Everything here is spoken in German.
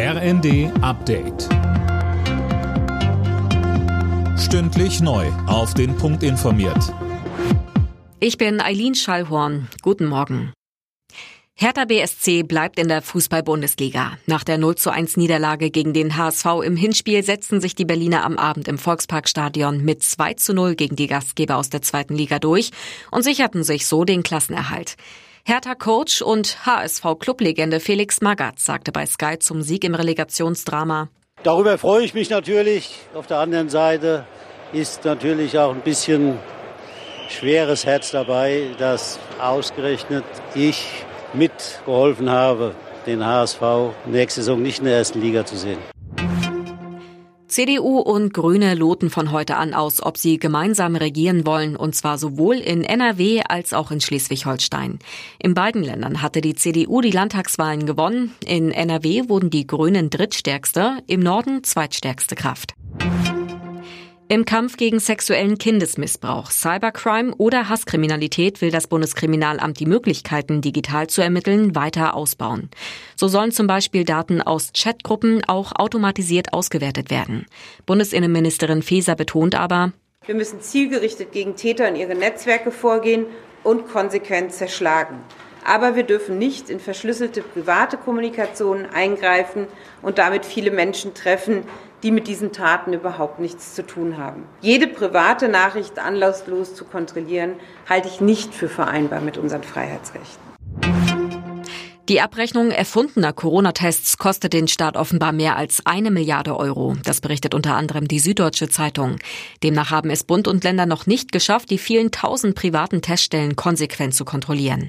RND Update. Stündlich neu. Auf den Punkt informiert. Ich bin Eileen Schallhorn. Guten Morgen. Hertha BSC bleibt in der Fußball-Bundesliga. Nach der 0 zu 1 Niederlage gegen den HSV im Hinspiel setzten sich die Berliner am Abend im Volksparkstadion mit 2 zu 0 gegen die Gastgeber aus der zweiten Liga durch und sicherten sich so den Klassenerhalt. Hertha-Coach und HSV-Clublegende Felix Magath sagte bei Sky zum Sieg im Relegationsdrama. Darüber freue ich mich natürlich. Auf der anderen Seite ist natürlich auch ein bisschen schweres Herz dabei, dass ausgerechnet ich mitgeholfen habe, den HSV nächste Saison nicht in der ersten Liga zu sehen. CDU und Grüne loten von heute an aus, ob sie gemeinsam regieren wollen, und zwar sowohl in NRW als auch in Schleswig-Holstein. In beiden Ländern hatte die CDU die Landtagswahlen gewonnen. In NRW wurden die Grünen drittstärkste, im Norden zweitstärkste Kraft. Im Kampf gegen sexuellen Kindesmissbrauch, Cybercrime oder Hasskriminalität will das Bundeskriminalamt die Möglichkeiten, digital zu ermitteln, weiter ausbauen. So sollen zum Beispiel Daten aus Chatgruppen auch automatisiert ausgewertet werden. Bundesinnenministerin Faeser betont aber, wir müssen zielgerichtet gegen Täter und ihre Netzwerke vorgehen und konsequent zerschlagen. Aber wir dürfen nicht in verschlüsselte private Kommunikation eingreifen und damit viele Menschen treffen, die mit diesen Taten überhaupt nichts zu tun haben. Jede private Nachricht anlasslos zu kontrollieren, halte ich nicht für vereinbar mit unseren Freiheitsrechten. Die Abrechnung erfundener Corona-Tests kostet den Staat offenbar mehr als eine Milliarde Euro. Das berichtet unter anderem die Süddeutsche Zeitung. Demnach haben es Bund und Länder noch nicht geschafft, die vielen tausend privaten Teststellen konsequent zu kontrollieren.